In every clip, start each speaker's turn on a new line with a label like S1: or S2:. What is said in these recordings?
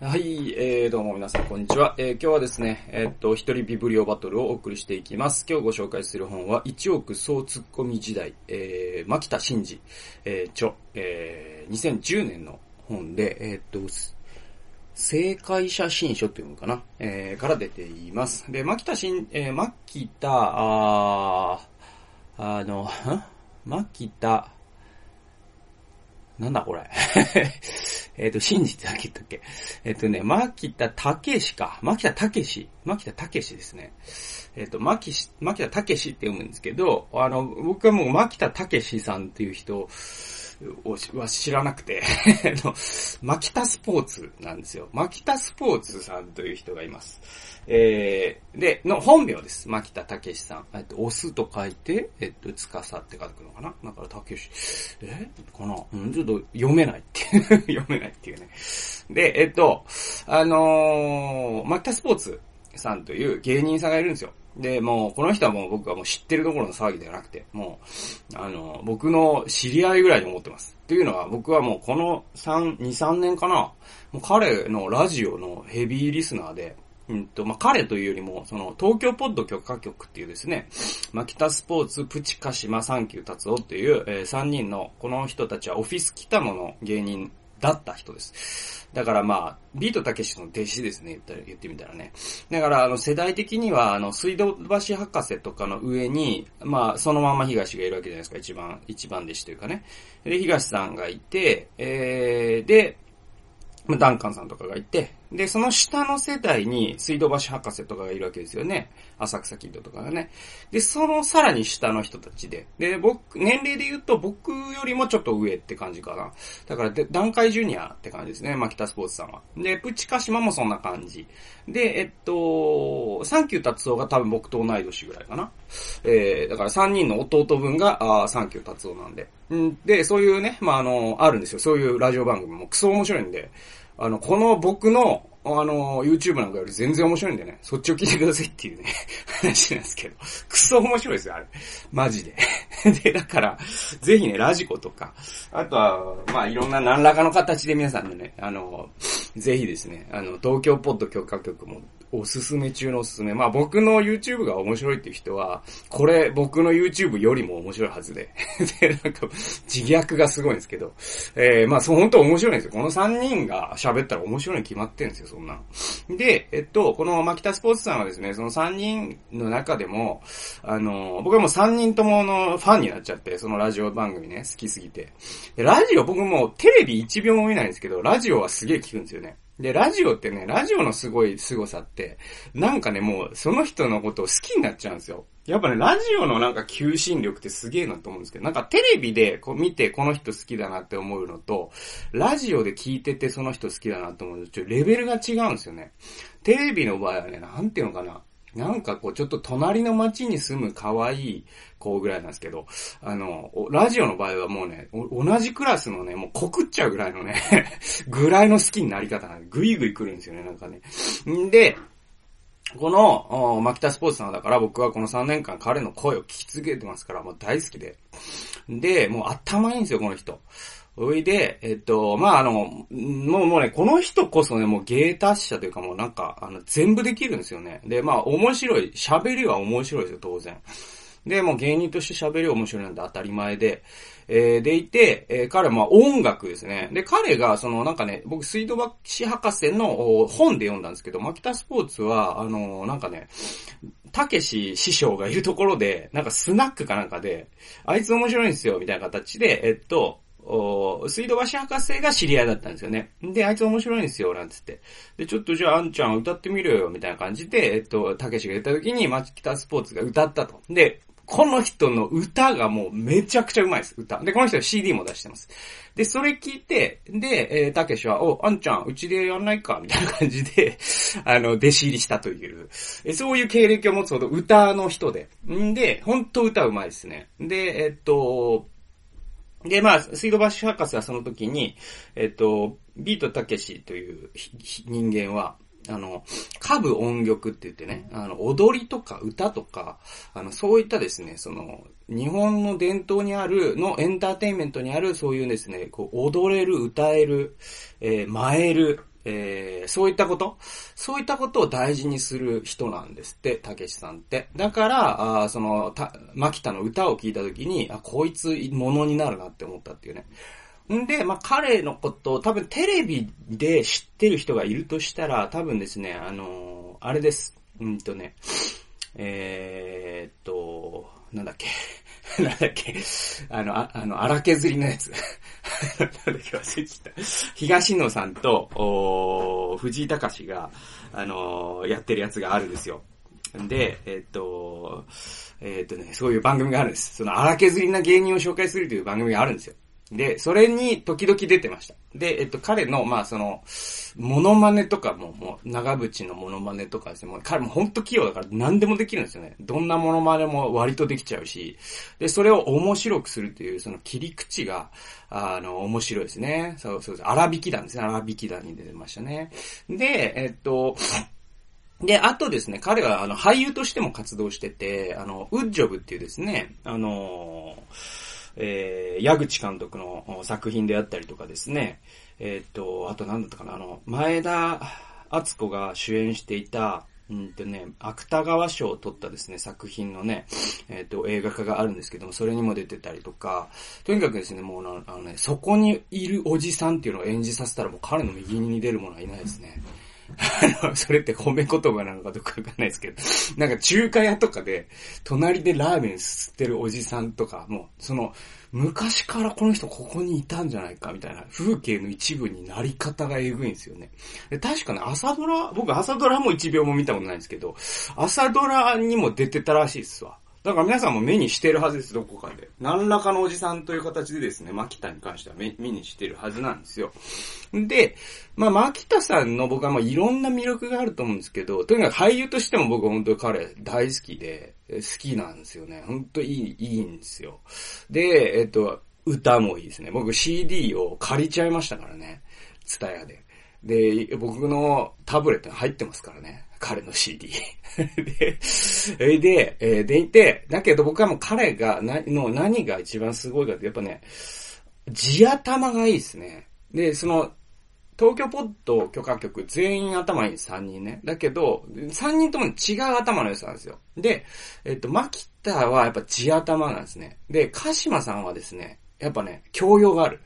S1: はい、えー、どうも皆さんこんにちは。えー、今日はですね、えー、っと、一人ビブリオバトルをお送りしていきます。今日ご紹介する本は、一億総ツッコミ時代、えー、牧田真治、えー、著、えー、2010年の本で、えー、っと、正解写真書っていうのかな、えー、から出ています。で、牧田真、えー、牧田、ああの、牧田、なんだこれ。えっと、信じてだけ言ったっけ？えっ、とね、牧田武しか。牧田武史。牧田武史ですね。えっ、ー、と、牧、牧田武史って読むんですけど、あの、僕はもう牧田武史さんっていう人、は知らなくて の、マキタスポーツなんですよ。マキタスポーツさんという人がいます。えー、で、の本名です。牧田武史さん。えっと、オスと書いて、えっと、つかさって書くのかな？だから武史。え？かな？うん、ちょっと読めないっていう 読めないっていうね。で、えっと、あのー、マキタスポーツさんという芸人さんがいるんですよ。で、もう、この人はもう僕はもう知ってるところの騒ぎではなくて、もう、あの、僕の知り合いぐらいに思ってます。っていうのは、僕はもうこの3、2、3年かな、もう彼のラジオのヘビーリスナーで、うんと、まあ、彼というよりも、その、東京ポッド許可局っていうですね、マキタスポーツ、プチカシマ、サンキュー達夫っていう、えー、3人の、この人たちはオフィス北野の芸人だった人です。だからまあ、ビートたけしの弟子ですね、言ったら、言ってみたらね。だから、あの、世代的には、あの、水道橋博士とかの上に、まあ、そのまま東がいるわけじゃないですか、一番、一番弟子というかね。で、東さんがいて、えー、で、ダンカンさんとかがいて、で、その下の世代に水道橋博士とかがいるわけですよね。浅草キッドとかがね。で、そのさらに下の人たちで。で、僕、年齢で言うと僕よりもちょっと上って感じかな。だからで、段階ジュニアって感じですね。マキタスポーツさんは。で、プチカシマもそんな感じ。で、えっと、サンキュー達夫が多分僕と同い年ぐらいかな。えー、だから3人の弟分が、あサンキュー達夫なんで。んで、そういうね、まあ、あの、あるんですよ。そういうラジオ番組もクソ面白いんで。あの、この僕の、あの、YouTube なんかより全然面白いんでね、そっちを聞いてくださいっていうね、話なんですけど、クソ面白いですよ、あれ。マジで。で、だから、ぜひね、ラジコとか、あとは、まあ、いろんな何らかの形で皆さんでね、あの、ぜひですね、あの、東京ポッド許可局もおすすめ中のおすすめ。まあ僕の YouTube が面白いっていう人は、これ僕の YouTube よりも面白いはずで。で、なんか、自虐がすごいんですけど。えー、まあそう本当面白いんですよ。この3人が喋ったら面白いに決まってるんですよ、そんな。で、えっと、このマキタスポーツさんはですね、その3人の中でも、あの、僕はもう3人とものファンになっちゃって、そのラジオ番組ね、好きすぎて。で、ラジオ僕もテレビ1秒も見ないんですけど、ラジオはすげえ聞くんですよね。で、ラジオってね、ラジオのすごい凄さって、なんかね、もう、その人のことを好きになっちゃうんですよ。やっぱね、ラジオのなんか求心力ってすげえなと思うんですけど、なんかテレビでこう見てこの人好きだなって思うのと、ラジオで聞いててその人好きだなと思うと、ちょっとレベルが違うんですよね。テレビの場合はね、なんていうのかな。なんかこう、ちょっと隣の街に住む可愛い子ぐらいなんですけど、あの、ラジオの場合はもうね、同じクラスのね、もう告っちゃうぐらいのね ぐらいの好きになり方なんで、ぐいぐい来るんですよね、なんかね。んで、この、マキタスポーツさんだから僕はこの3年間彼の声を聞き続けてますから、もう大好きで。で、もう頭いいんですよ、この人。おいで、えっと、まあ、あの、もう、もうね、この人こそね、もう芸達者というかもうなんか、あの、全部できるんですよね。で、まあ、面白い、喋りは面白いですよ、当然。で、もう芸人として喋り面白いなんて当たり前で、えー、でいて、えー、彼はまあ音楽ですね。で、彼が、そのなんかね、僕、水道橋博士の本で読んだんですけど、マキタスポーツは、あのー、なんかね、たけし師匠がいるところで、なんかスナックかなんかで、あいつ面白いんですよ、みたいな形で、えっと、水道橋博士が知り合いだったんですよね。で、あいつ面白いんですよ、なんつって。で、ちょっとじゃあ、あんちゃん歌ってみろよ、みたいな感じで、えっと、たけしが言った時に、マキタスポーツが歌ったと。で、この人の歌がもうめちゃくちゃうまいです、歌。で、この人は CD も出してます。で、それ聞いて、で、えー、たけしは、お、あんちゃん、うちでやんないかみたいな感じで、あの、弟子入りしたという、えそういう経歴を持つほど歌の人で。んで、ほんと歌うまいですね。で、えっと、で、まあ、水道橋博士はその時に、えっと、ビートたけしという人間は、あの、歌舞音曲って言ってね、あの、踊りとか歌とか、あの、そういったですね、その、日本の伝統にある、のエンターテインメントにある、そういうですね、こう、踊れる、歌える、えー、舞える、えー、そういったことそういったことを大事にする人なんですって、たけしさんって。だから、あその、た、牧田の歌を聴いた時に、あ、こいつ、ものになるなって思ったっていうね。んで、まあ、彼のことを多分テレビで知ってる人がいるとしたら、多分ですね、あのー、あれです。うんとね、えー、っと、なんだっけ。なんだっけ。あの、ああの、荒削りのやつ。なんだっけ忘れちゃった。東野さんと、藤井隆が、あのー、やってるやつがあるんですよ。で、えっと、えっとね、そういう番組があるんです。その荒削りな芸人を紹介するという番組があるんですよ。で、それに時々出てました。で、えっと、彼の、まあ、その、モノマネとかも、もう、長渕のモノマネとかですね、もう彼も本当器用だから何でもできるんですよね。どんなモノマネも割とできちゃうし、で、それを面白くするという、その切り口が、あの、面白いですね。そうそうそう、荒引き団ですね。荒引き団に出てましたね。で、えっと、で、あとですね、彼は、あの、俳優としても活動してて、あの、ウッジョブっていうですね、あのーえー、矢口監督の作品であったりとかですね、えっ、と、あと何だったかな、あの、前田敦子が主演していた、うんとね、芥川賞を取ったですね、作品のね、えっ、と、映画化があるんですけども、それにも出てたりとか、とにかくですね、もうあのね、そこにいるおじさんっていうのを演じさせたらもう彼の右に出る者はいないですね。あの、それって褒め言葉なのかどうかわかんないですけど、なんか中華屋とかで、隣でラーメン吸ってるおじさんとか、もう、その、昔からこの人ここにいたんじゃないかみたいな風景の一部になり方がエグいんですよね。で確かね、朝ドラ、僕朝ドラも一秒も見たことないんですけど、朝ドラにも出てたらしいっすわ。だから皆さんも目にしてるはずです、どこかで。何らかのおじさんという形でですね、牧田に関しては目目にしてるはずなんですよ。で、まあ、牧田さんの僕はまあいろんな魅力があると思うんですけど、とにかく俳優としても僕は本当に彼大好きで、好きなんですよね。本当いい、いいんですよ。で、えっと、歌もいいですね。僕 CD を借りちゃいましたからね。ツタヤで。で、僕のタブレットに入ってますからね。彼の CD で、で、えでいて、だけど僕はもう彼が、な、の何が一番すごいかって、やっぱね、地頭がいいですね。で、その、東京ポッド許可局全員頭いい3人ね。だけど、3人とも違う頭の良さなんですよ。で、えっと、マキッターはやっぱ地頭なんですね。で、鹿島さんはですね、やっぱね、教養がある。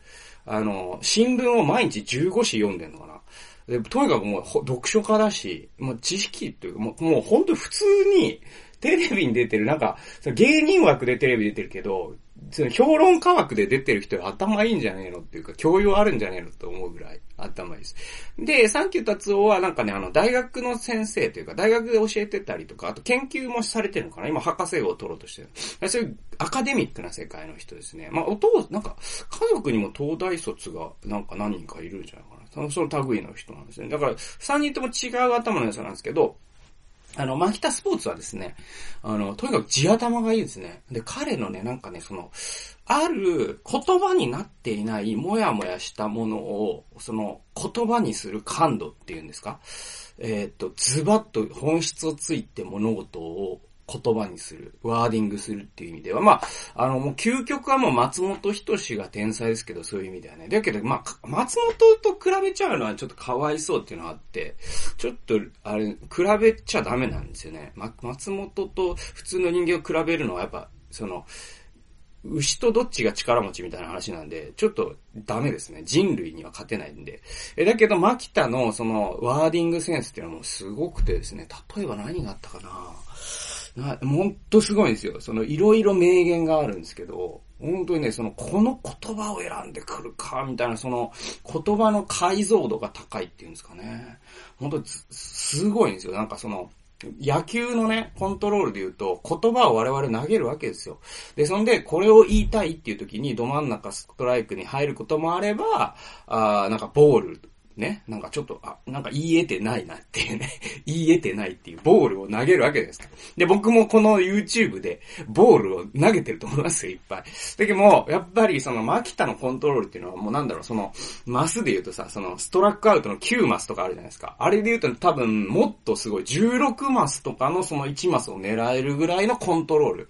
S1: あの、新聞を毎日15紙読んでんのかな。で、とにかくもう読書家だし、もう知識っていうか、もう、もう本当普通にテレビに出てる、なんか、芸人枠でテレビ出てるけど、その評論家枠で出てる人は頭いいんじゃねえのっていうか、教養あるんじゃねえのって思うぐらい頭いいです。で、サンキュー達夫はなんかね、あの、大学の先生というか、大学で教えてたりとか、あと研究もされてるのかな今、博士号を取ろうとしてる。そういうアカデミックな世界の人ですね。まあ、お父、なんか、家族にも東大卒がなんか何人かいるんじゃないか。その、その類の人なんですね。だから、三人とも違う頭の良さなんですけど、あの、マキタスポーツはですね、あの、とにかく地頭がいいですね。で、彼のね、なんかね、その、ある言葉になっていないもやもやしたものを、その言葉にする感度っていうんですか？えっ、と、ズバッと本質をついて物事を言葉にする、ワーディングするっていう意味では、まあ、あの、もう究極はもう松本人志が天才ですけど、そういう意味ではね。だけど、まあ、松本と比べちゃうのはちょっとかわいそうっていうのがあって、ちょっと、あれ、比べちゃダメなんですよね。ま、松本と普通の人間を比べるのはやっぱ、その、牛とどっちが力持ちみたいな話なんで、ちょっとダメですね。人類には勝てないんで。え、だけど、マキタのその、ワーディングセンスっていうのはもうすごくてですね、例えば何があったかなな、ほんとすごいんですよ。その、いろいろ名言があるんですけど、本当にね、その、この言葉を選んでくるか、みたいな、その、言葉の解像度が高いっていうんですかね。本当すごいんですよ。なんかその、野球のね、コントロールで言うと、言葉を我々投げるわけですよ。で、そんで、これを言いたいっていう時に、ど真ん中ストライクに入ることもあれば、あなんかボールね、なんかちょっと、あ、なんか言い得てないなっていうね、言い得てないっていうボールを投げるわけです。で、僕もこの YouTube でボールを投げてると思いますよ、いっぱい。だけども、やっぱりそのマキタのコントロールっていうのはもうなんだろう、その、マスで言うとさ、そのストラックアウトの9マスとかあるじゃないですか。あれで言うと多分もっとすごい16マスとかのその1マスを狙えるぐらいのコントロール。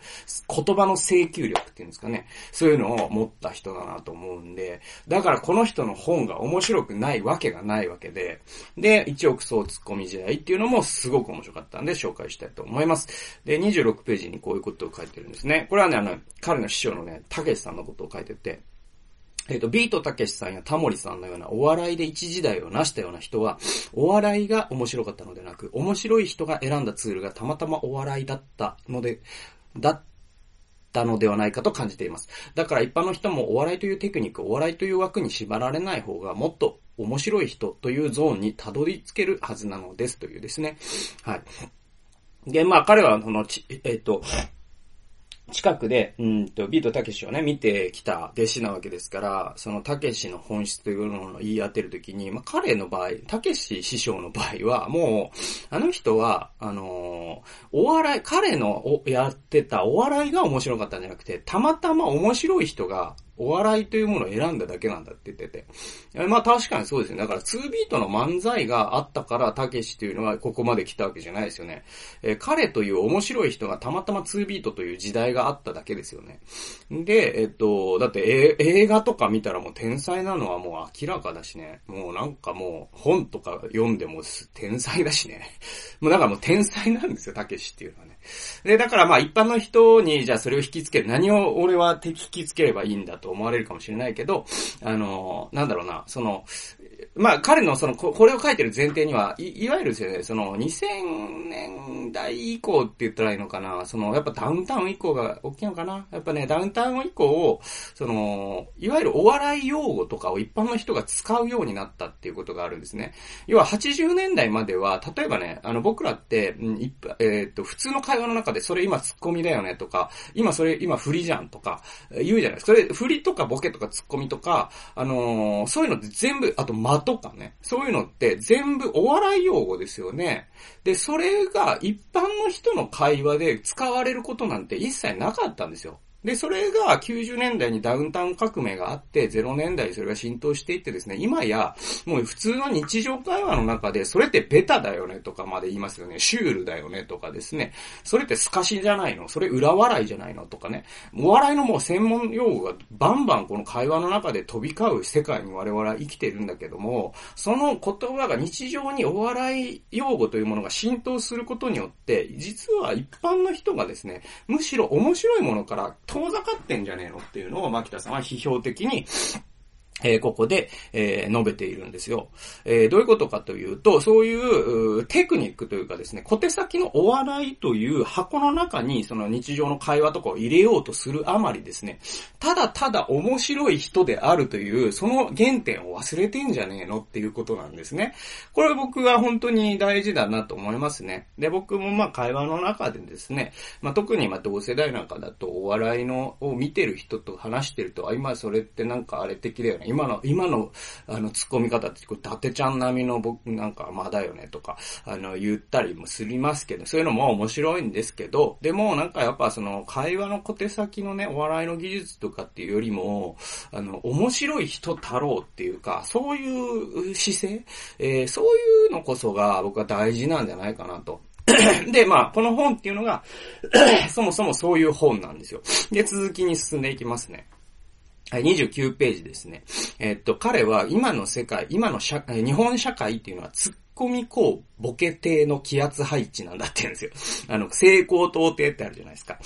S1: 言葉の請求力っていうんですかね。そういうのを持った人だなと思うんで、だからこの人の本が面白くないわけがないわけで、で、1億総ツッコミ時代っていうのもすごく面白かったんで紹介したいと思います。で、26ページにこういうことを書いてるんですね。これはね、あの、彼の師匠のね、たけしさんのことを書いてて、えっ、ー、と、ビートたけしさんやタモリさんのようなお笑いで一時代を成したような人は、お笑いが面白かったのでなく、面白い人が選んだツールがたまたまお笑いだったので、だったのではないかと感じています。だから一般の人もお笑いというテクニック、お笑いという枠に縛られない方がもっと面白い人というゾーンにたどり着けるはずなのですというですね。はい。で、まあ彼は、その、えっ、ー、と、近くで、うんと、ビートたけしをね、見てきた弟子なわけですから、そのたけしの本質というのを言い当てるときに、まあ、彼の場合、たけし師匠の場合は、もう、あの人は、あのー、お笑い、彼のやってたお笑いが面白かったんじゃなくて、たまたま面白い人が、お笑いというものを選んだだけなんだって言ってて。まあ確かにそうですね。だから2ビートの漫才があったから、たけしというのはここまで来たわけじゃないですよね。えー、彼という面白い人がたまたま2ビートという時代があっただけですよね。で、えっと、だって映画とか見たらもう天才なのはもう明らかだしね。もうなんかもう本とか読んでも天才だしね。もうだからもう天才なんですよ、たけしっていうのはね。で、だからまあ一般の人にじゃあそれを引きつける、何を俺は引きつければいいんだと思われるかもしれないけど、あの、なんだろうな、その、まあ彼のその、これを書いてる前提には、い、いわゆるですね、その2000年代以降って言ったらいいのかな、その、やっぱダウンタウン以降が大きいのかな。やっぱね、ダウンタウン以降、その、いわゆるお笑い用語とかを一般の人が使うようになったっていうことがあるんですね。要は80年代までは、例えばね、あの僕らって、うん、えー、っと、普通の会話の中でそれ今ツッコミだよねとか、今それ今振りじゃんとか、言うじゃないですか。それ振りとかボケとかツッコミとか、あのー、そういうのって全部、あと間とかね、そういうのって全部お笑い用語ですよね。で、それが一般の人の会話で使われることなんて一切なかったんですよ。で、それが90年代にダウンタウン革命があって、0年代それが浸透していってですね、今や、もう普通の日常会話の中で、それってベタだよねとかまで言いますよね。シュールだよねとかですね。それって透かしじゃないのそれ裏笑いじゃないのとかね。お笑いのもう専門用語がバンバンこの会話の中で飛び交う世界に我々は生きてるんだけども、その言葉が日常にお笑い用語というものが浸透することによって、実は一般の人がですね、むしろ面白いものから遠ざかってんじゃねえのっていうのを牧田さんは批評的にえ、ここで、え、述べているんですよ。え、どういうことかというと、そういうテクニックというかですね、小手先のお笑いという箱の中にその日常の会話とかを入れようとするあまりですね、ただただ面白い人であるという、その原点を忘れてんじゃねえのっていうことなんですね。これ僕は本当に大事だなと思いますね。で、僕もまあ会話の中でですね、まあ特にまあ同世代なんかだとお笑いのを見てる人と話してると、あ、今それってなんかあれ的だよね。今の、今の、あの、突っ込み方って、これ、伊達ちゃん並みの僕なんか、まだよねとか、あの、言ったりもすりますけど、そういうのも面白いんですけど、でもなんかやっぱその、会話の小手先のね、お笑いの技術とかっていうよりも、あの、面白い人太郎っていうか、そういう姿勢、えー、そういうのこそが僕は大事なんじゃないかなと。で、まあ、この本っていうのが そもそもそういう本なんですよ。で、続きに進んでいきますね。29ページですね。えっと、彼は今の世界、今の社、日本社会っていうのは突っ込みこう、ボケ艇の気圧配置なんだって言うんですよ。あの、成功到底ってあるじゃないですか。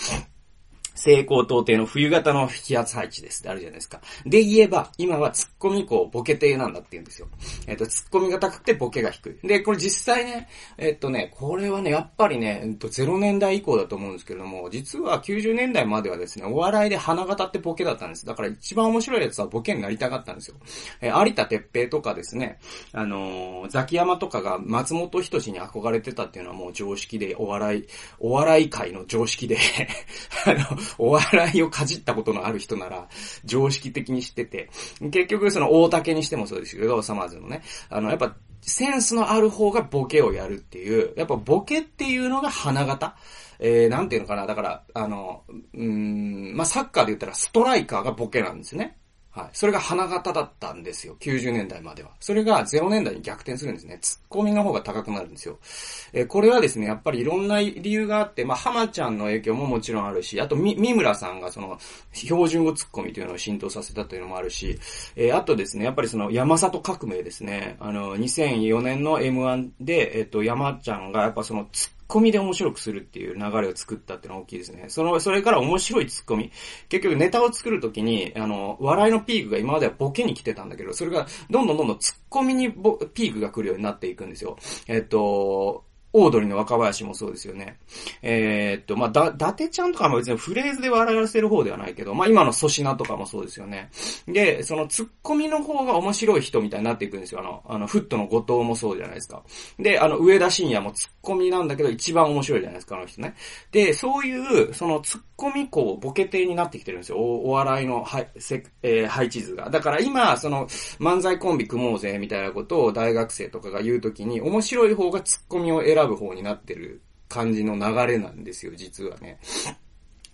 S1: 成功到底の冬型の気圧配置ですってあるじゃないですか。で言えば、今は突っ込みこうボケ艇なんだって言うんですよ。えっ、ー、と、突っ込みが高くてボケが低い。で、これ実際ね、えっ、ー、とね、これはね、やっぱりね、えっと、0年代以降だと思うんですけれども、実は90年代まではですね、お笑いで花形ってボケだったんです。だから一番面白いやつはボケになりたかったんですよ。え、有田哲平とかですね、あのザキヤマとかが松本人志に憧れてたっていうのはもう常識で、お笑い、お笑い界の常識で あの、お笑いをかじったことのある人なら、常識的に知ってて、結局その大竹にしてもそうですけど、サマーズのね、あの、やっぱ、センスのある方がボケをやるっていう、やっぱボケっていうのが花形。えー、なんていうのかな。だから、あの、うん、まあ、サッカーで言ったらストライカーがボケなんですね。はい。それが花形だったんですよ。90年代までは。それが0年代に逆転するんですね。ツッコミの方が高くなるんですよ。えー、これはですね、やっぱりいろんな理由があって、まあ、浜ちゃんの影響ももちろんあるし、あと、み、三村さんがその、標準語ツッコミというのを浸透させたというのもあるし、えー、あとですね、やっぱりその、山里革命ですね。あの、2004年の M1 で、えっ、ー、と、山ちゃんがやっぱその、ツッコミで面白くするっていう流れを作ったっていうのは大きいですね。その、それから面白いツッコミ。結局ネタを作るときに、あの、笑いのピークが今まではボケに来てたんだけど、それがどんどんどんどんツッコミにピークが来るようになっていくんですよ。えっと、オードリーの若林もそうですよね。えー、っと、まあ、だ、伊達ちゃんとかも別にフレーズで笑わせる方ではないけど、まあ、今の粗品とかもそうですよね。で、そのツッコミの方が面白い人みたいになっていくんですよ。あの、あの、フットの後藤もそうじゃないですか。で、あの、上田晋也もツッコミなんだけど一番面白いじゃないですか、あの人ね。で、そういう、そのツッコミこう、ボケ艇になってきてるんですよ。おお笑いの、はい、せ、えー、配置図が。だから今、その、漫才コンビ組もうぜ、みたいなことを大学生とかが言うときに、面白い方がツッコミを選ぶ方になってる感じの流れなんですよ、実はね。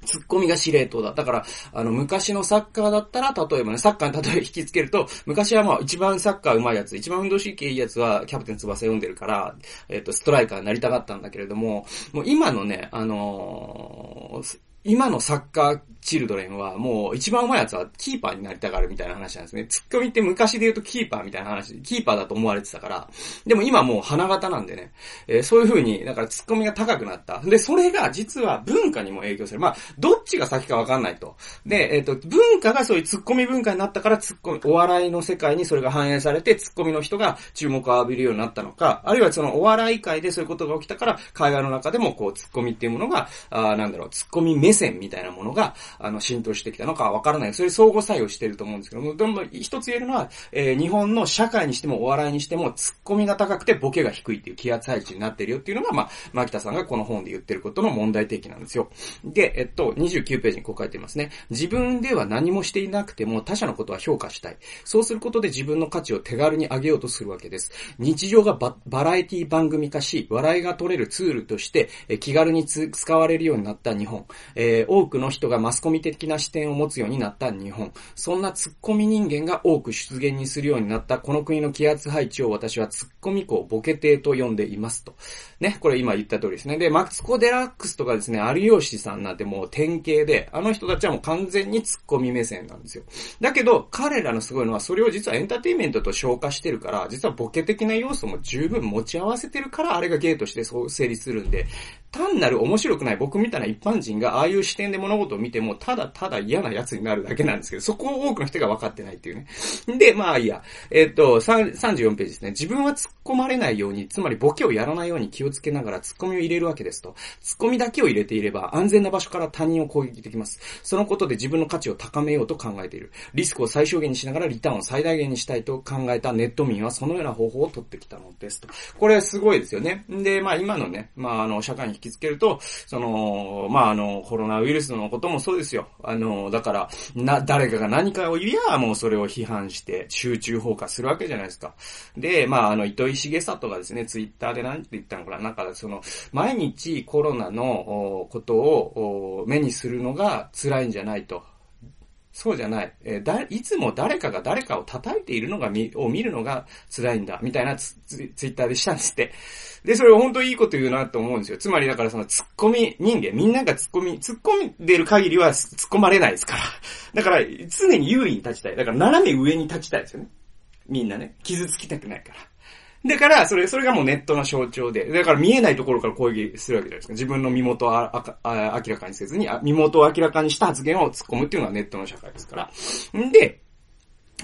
S1: ツッコミが司令塔だ。だから、あの、昔のサッカーだったら、例えばね、サッカーに例え引きつけると、昔はまあ、一番サッカー上手いやつ、一番運動神経いいやつは、キャプテン翼読んでるから、えっ、と、ストライカーになりたかったんだけれども、もう今のね、あのー、今のサッカーチルドレンはもう一番上手いやつはキーパーになりたがるみたいな話なんですね。ツッコミって昔で言うとキーパーみたいな話、キーパーだと思われてたから、でも今もう花形なんでね、えー、そういう風に、だからツッコミが高くなった。で、それが実は文化にも影響する。まあ、どっちが先かわかんないと。で、えっ、ー、と、文化がそういうツッコミ文化になったからツッコミ、お笑いの世界にそれが反映されてツッコミの人が注目を浴びるようになったのか、あるいはそのお笑い界でそういうことが起きたから、会話の中でもこうツッコミっていうものが、あなんだろう、ツッコミ目線みたいなものが、あの、浸透してきたのかわからない。それ相互作用してると思うんですけども、でも一つ言えるのは、えー、日本の社会にしてもお笑いにしても、ツッコミが高くてボケが低いっていう気圧配置になってるよっていうのが、まあ、牧田さんがこの本で言ってることの問題提起なんですよ。で、えっと、29ページにこう書いてますね。自分では何もしていなくても他者のことは評価したい。そうすることで自分の価値を手軽に上げようとするわけです。日常がババラエティ番組化し、笑いが取れるツールとして、え気軽に使われるようになった日本。えー、多くの人がマスコミ的な視点を持つようになった日本。そんなツッコミ人間が多く出現にするようになったこの国の気圧配置を私はツッコミ校ボケ艇と呼んでいますと。ね、これ今言った通りですね。で、マツコ・デラックスとかですね、有吉さんなんてもう典型で、あの人たちはもう完全にツッコミ目線なんですよ。だけど、彼らのすごいのは、それを実はエンターテインメントと消化してるから、実はボケ的な要素も十分持ち合わせてるから、あれがゲーとしてそう成立するんで、単なる面白くない僕みたいな一般人がああいう視点で物事を見ても、ただただ嫌な奴になるだけなんですけど、そこを多くの人が分かってないっていうね。で、まあいいや。えっと、34ページですね。自分は突っ込まれないように、つまりボケをやらないように気をつけながら突っ込みを入れるわけですと。突っ込みだけを入れていれば、安全な場所から他人を攻撃できます。そのことで自分の価値を高めようと考えている。リスクを最小限にしながらリターンを最大限にしたいと考えたネット民はそのような方法を取ってきたのですと。これすごいですよね。で、まあ今のね、まああの、社会にき付けると、その、まあ、あの、コロナウイルスのこともそうですよ。あの、だから、な、誰かが何かを言えば、もうそれを批判して、集中放火するわけじゃないですか。で、まあ、あの、糸井重里がですね、ツイッターで何て言ったのかな、なんか、その、毎日コロナのことを目にするのが辛いんじゃないと。そうじゃない。えー、だ、いつも誰かが誰かを叩いているのがみ、を見るのが辛いんだ、みたいなツツツイッターでしたんですって。で、それ本当いいこと言うなと思うんですよ。つまりだからその突っ込み人間、みんなが突っ込み、突っ込んでる限りは突っ込まれないですから。だから常に優位に立ちたい。だから斜め上に立ちたいですよね。みんなね。傷つきたくないから。だから、それ、それがもうネットの象徴で、だから見えないところから攻撃するわけじゃないですか。自分の身元をああ明らかにせずに、身元を明らかにした発言を突っ込むっていうのはネットの社会ですから。んで、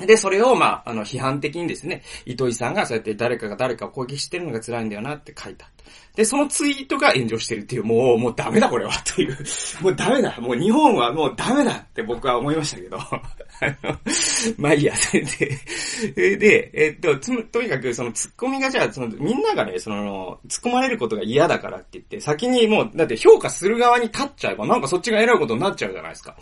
S1: で、それを、まあ、あの、批判的にですね、糸井さんがそうやって誰かが誰かを攻撃してるのが辛いんだよなって書いた。で、そのツイートが炎上してるっていう、もう、もうダメだこれは、という。もうダメだ。もう日本はもうダメだって僕は思いましたけど。まあいいや、それで。で、えっと、つ、とにかく、その、突っ込みがじゃあ、その、みんながね、その、突っ込まれることが嫌だからって言って、先にもう、だって評価する側に立っちゃえば、なんかそっちが偉いことになっちゃうじゃないですか。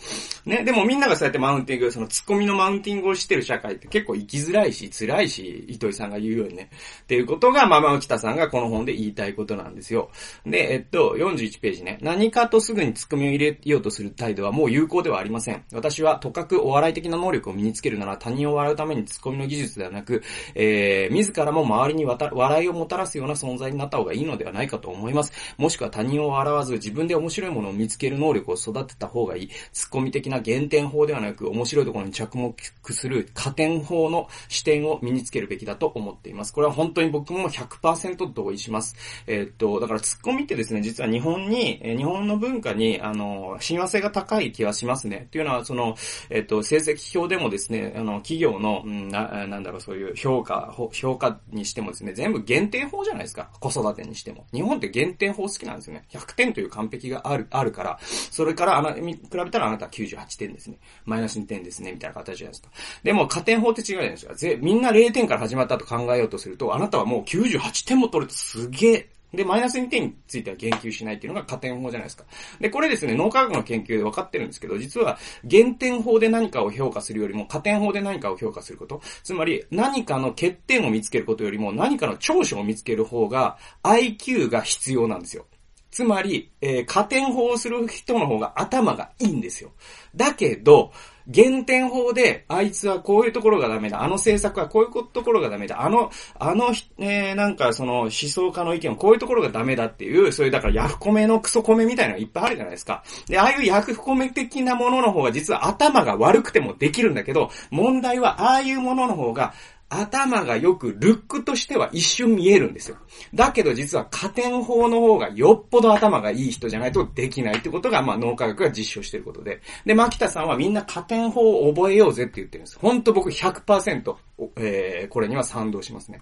S1: ね、でもみんながそうやってマウンティング、その、突っ込みのマウンティングをしてる社会って結構生きづらいし、辛いし、糸井さんが言うようにね。っていうことが、まあまあ、北さんがこの本で言いたいことなんですよ。で、えっと、41ページね。何かとすぐにツッコミを入れようとする態度はもう有効ではありません。私は、とかくお笑い的な能力を身につけるなら他人を笑うためにツッコミの技術ではなく、えー、自らも周りにわた笑いをもたらすような存在になった方がいいのではないかと思います。もしくは他人を笑わず自分で面白いものを見つける能力を育てた方がいい。ツッコミ的な減点法ではなく、面白いところに着目する加点法の視点を身につけるべきだと思っています。これは本当に僕も100%同意します。えー、っと、だからツッコミってですね、実は日本に、日本の文化に、あの、親和性が高い気がしますね。っていうのは、その、えー、っと、成績表でもですね、あの、企業の、うん、な、なんだろう、そういう評価、評価にしてもですね、全部減点法じゃないですか。子育てにしても。日本って減点法好きなんですよね。100点という完璧がある、あるから、それからあの、比べたらあなたは98点ですね。マイナス2点ですね、みたいな形じゃないですか。でも、加点法って違うじゃないですか。ぜ、みんな0点から始まったと考えようとすると、あなたはもう98点も取るとすげえで、マイナス2点については言及しないっていうのが加点法じゃないですか。で、これですね、脳科学の研究で分かってるんですけど、実は減点法で何かを評価するよりも加点法で何かを評価すること。つまり、何かの欠点を見つけることよりも何かの長所を見つける方が IQ が必要なんですよ。つまり、えー、加点法をする人の方が頭がいいんですよ。だけど、減点法で、あいつはこういうところがダメだ。あの政策はこういうところがダメだ。あの、あの、えー、なんかその思想家の意見はこういうところがダメだっていう、そういうだからヤフコメのクソコメみたいなのがいっぱいあるじゃないですか。で、ああいうヤフコメ的なものの方が実は頭が悪くてもできるんだけど、問題はああいうものの方が頭がよくルックとしては一瞬見えるんですよ。だけど実は加点法の方がよっぽど頭がいい人じゃないとできないってことが、まあ脳科学が実証してることで。で、牧田さんはみんな加点法を覚えようぜって言ってるんです。ほんと僕100%、えー、これには賛同しますね。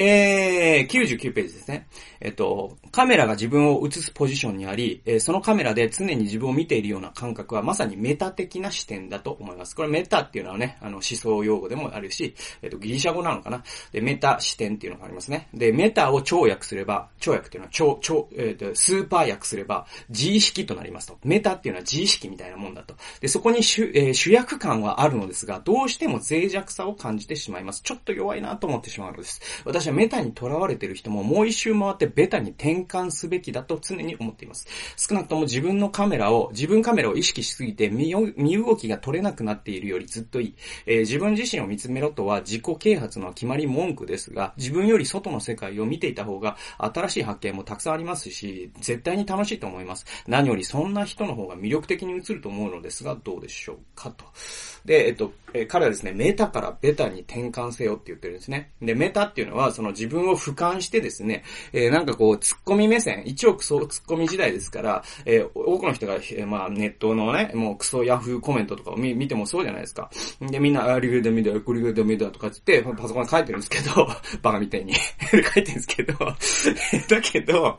S1: えー、99ページですね。えっと、カメラが自分を映すポジションにあり、えー、そのカメラで常に自分を見ているような感覚はまさにメタ的な視点だと思います。これメタっていうのはね、あの思想用語でもあるし、えっと、ギリシャ語なのかな。で、メタ視点っていうのがありますね。で、メタを超訳すれば、超訳っていうのは超、超、えっ、と、スーパー訳すれば、自意識となりますと。メタっていうのは自意識みたいなもんだと。で、そこに主,、えー、主役感はあるのですが、どうしても脆弱さを感じてしまいます。ちょっと弱いなと思ってしまうのです。私はメタに囚われている人ももう一周回ってベタに転換すべきだと常に思っています。少なくとも自分のカメラを、自分カメラを意識しすぎて身動きが取れなくなっているよりずっといい。えー、自分自身を見つめろとは自己啓発の決まり文句ですが、自分より外の世界を見ていた方が新しい発見もたくさんありますし、絶対に楽しいと思います。何よりそんな人の方が魅力的に映ると思うのですが、どうでしょうかと。で、えっと、えー、彼はですね、メタからベタに転換せよって言ってるんですね。で、メタっていうのは、その自分を俯瞰してですね、えー、なんかこう、突っ込み目線、一応クソ突っ込み時代ですから、えー、多くの人が、えー、まあ、ネットのね、もうクソヤフーコメントとかを見見てもそうじゃないですか。で、みんな、あリグダメだ、これがダメだとかって言って、パソコン書いてるんですけど、バカみたいに書いてるんですけど、だけど、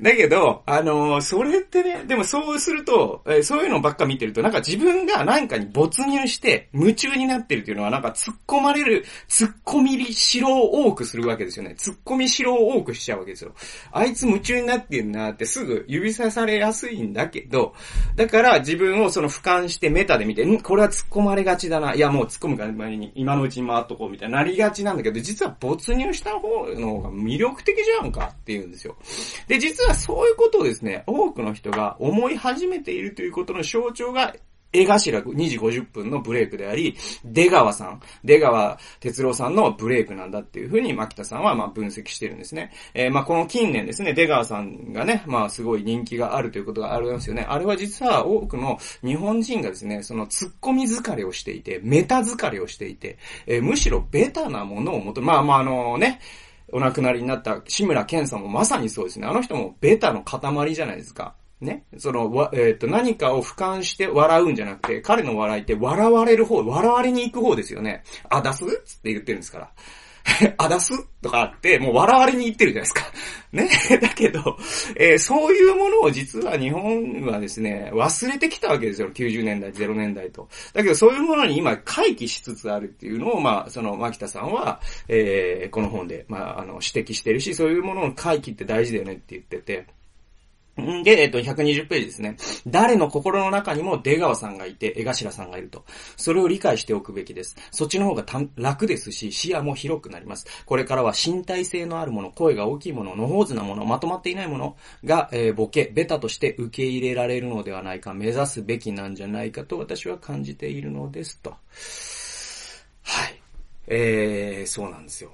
S1: だけど、あのー、それってね、でもそうすると、えー、そういうのばっか見てると、なんか自分が何かに没入して、夢中中になってるっていうのは、なんか突っ込まれる、突っ込みしろを多くするわけですよね。突っ込みしろを多くしちゃうわけですよ。あいつ夢中になってんなってすぐ指さされやすいんだけど、だから自分をその俯瞰してメタで見て、んこれは突っ込まれがちだな。いや、もう突っ込むから前に今のうちに回っとこうみたいになりがちなんだけど、実は没入した方の方が魅力的じゃんかっていうんですよ。で、実はそういうことをですね、多くの人が思い始めているということの象徴が江頭2時50分のブレイクであり、出川さん、出川哲郎さんのブレイクなんだっていうふうに牧田さんはまあ分析してるんですね。えー、まあこの近年ですね、出川さんがね、まあすごい人気があるということがありますよね。あれは実は多くの日本人がですね、その突っ込み疲れをしていて、メタ疲れをしていて、えー、むしろベタなものを求め、まあまああのね、お亡くなりになった志村けんさんもまさにそうですね。あの人もベタの塊じゃないですか。ね。その、わ、えっ、ー、と、何かを俯瞰して笑うんじゃなくて、彼の笑いって笑われる方、笑われに行く方ですよね。あ、出す？って言ってるんですから。あ、出す？とかあって、もう笑われに行ってるじゃないですか。ね？だけど、えー、そういうものを実は日本はですね、忘れてきたわけですよ。90年代、0年代と。だけどそういうものに今回帰しつつあるっていうのを、まあ、その、牧田さんは、えー、この本で、まあ、あの、指摘してるし、そういうものの回帰って大事だよねって言ってて、で、えっと、120ページですね。誰の心の中にも出川さんがいて、江頭さんがいると。それを理解しておくべきです。そっちの方が楽ですし、視野も広くなります。これからは身体性のあるもの、声が大きいもの、のほうずなもの、まとまっていないものが、えー、ボケ、ベタとして受け入れられるのではないか、目指すべきなんじゃないかと私は感じているのですと。はい。えー、そうなんですよ。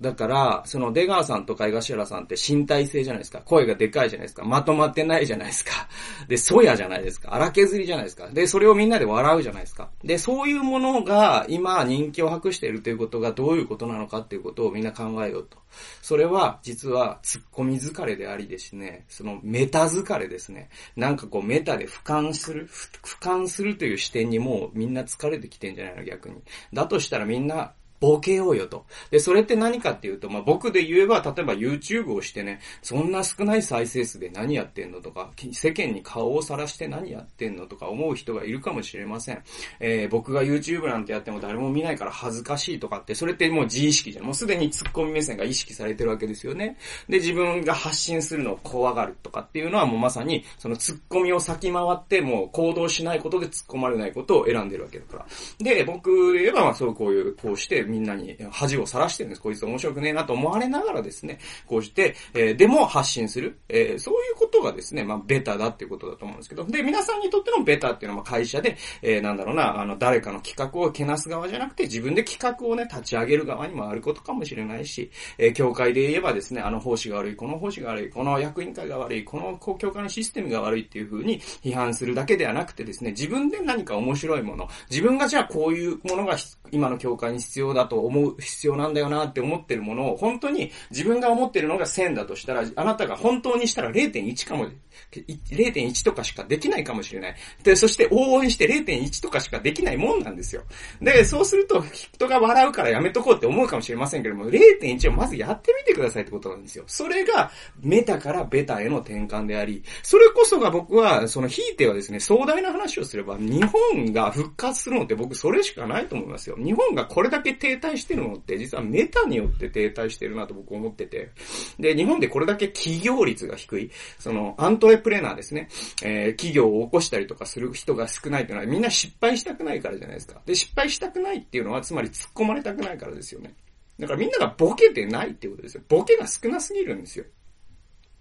S1: だから、その出川さんとか江頭さんって身体性じゃないですか。声がでかいじゃないですか。まとまってないじゃないですか。で、そやじゃないですか。荒削りじゃないですか。で、それをみんなで笑うじゃないですか。で、そういうものが今人気を博しているということがどういうことなのかっていうことをみんな考えようと。それは、実は、突っ込み疲れでありですね、そのメタ疲れですね。なんかこうメタで俯瞰する、俯瞰するという視点にもうみんな疲れてきてんじゃないの逆に。だとしたらみんなボケようよと。で、それって何かっていうと、まあ、僕で言えば、例えば YouTube をしてね、そんな少ない再生数で何やってんのとか、世間に顔をさらして何やってんのとか思う人がいるかもしれません。えー、僕が YouTube なんてやっても誰も見ないから恥ずかしいとかって、それってもう自意識じゃん。もうすでにツッコミ目線が意識されてるわけですよね。で、自分が発信するのを怖がるとかっていうのはもうまさに、そのツッコミを先回ってもう行動しないことで突っ込まれないことを選んでるわけだから。で、僕で言えば、まあそうこういう、こうしてみんなに恥をさらしてるんです。こいつ面白くねえなと思われながらですね、こうして、えー、でも発信する。えー、そういうことがですね、まあ、ベタだっていうことだと思うんですけど、で、皆さんにとってのベタっていうのは会社で、えー、なんだろうな、あの、誰かの企画をけなす側じゃなくて、自分で企画をね、立ち上げる側に回ることかもしれないし、えー、協会で言えばですね、あの奉仕が悪い、この奉仕が悪い、この役員会が悪い、この公共会のシステムが悪いっていう風に批判するだけではなくてですね、自分で何か面白いもの、自分がじゃあこういうものが今の教会に必要だと思う必要なんだよなって思ってるものを、本当に自分が思ってるのが1000だとしたら、あなたが本当にしたら0.1かも、0.1とかしかできないかもしれない。で、そして応援して0.1とかしかできないもんなんですよ。で、そうすると人が笑うからやめとこうって思うかもしれませんけども、0.1をまずやってみてくださいってことなんですよ。それがメタからベタへの転換であり、それこそが僕は、そのひいてはですね、壮大な話をすれば、日本が復活するのって僕それしかないと思いますよ。日本がこれだけ停滞してるのって、実はメタによって停滞してるなと僕思ってて。で、日本でこれだけ企業率が低い、その、アントレプレナーですね。えー、企業を起こしたりとかする人が少ないというのはみんな失敗したくないからじゃないですか。で、失敗したくないっていうのは、つまり突っ込まれたくないからですよね。だからみんながボケてないってことですよ。ボケが少なすぎるんですよ。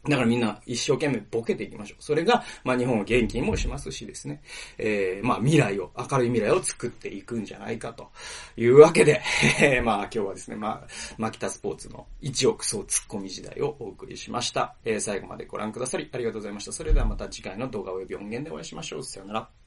S1: だからみんな一生懸命ボケていきましょう。それが、まあ日本を元気にもしますしですね。えー、まあ未来を、明るい未来を作っていくんじゃないかというわけで、えー、まあ今日はですね、まあ、マキタスポーツの一億総ツッコミ時代をお送りしました。えー、最後までご覧くださりありがとうございました。それではまた次回の動画及び音源でお会いしましょう。さよなら。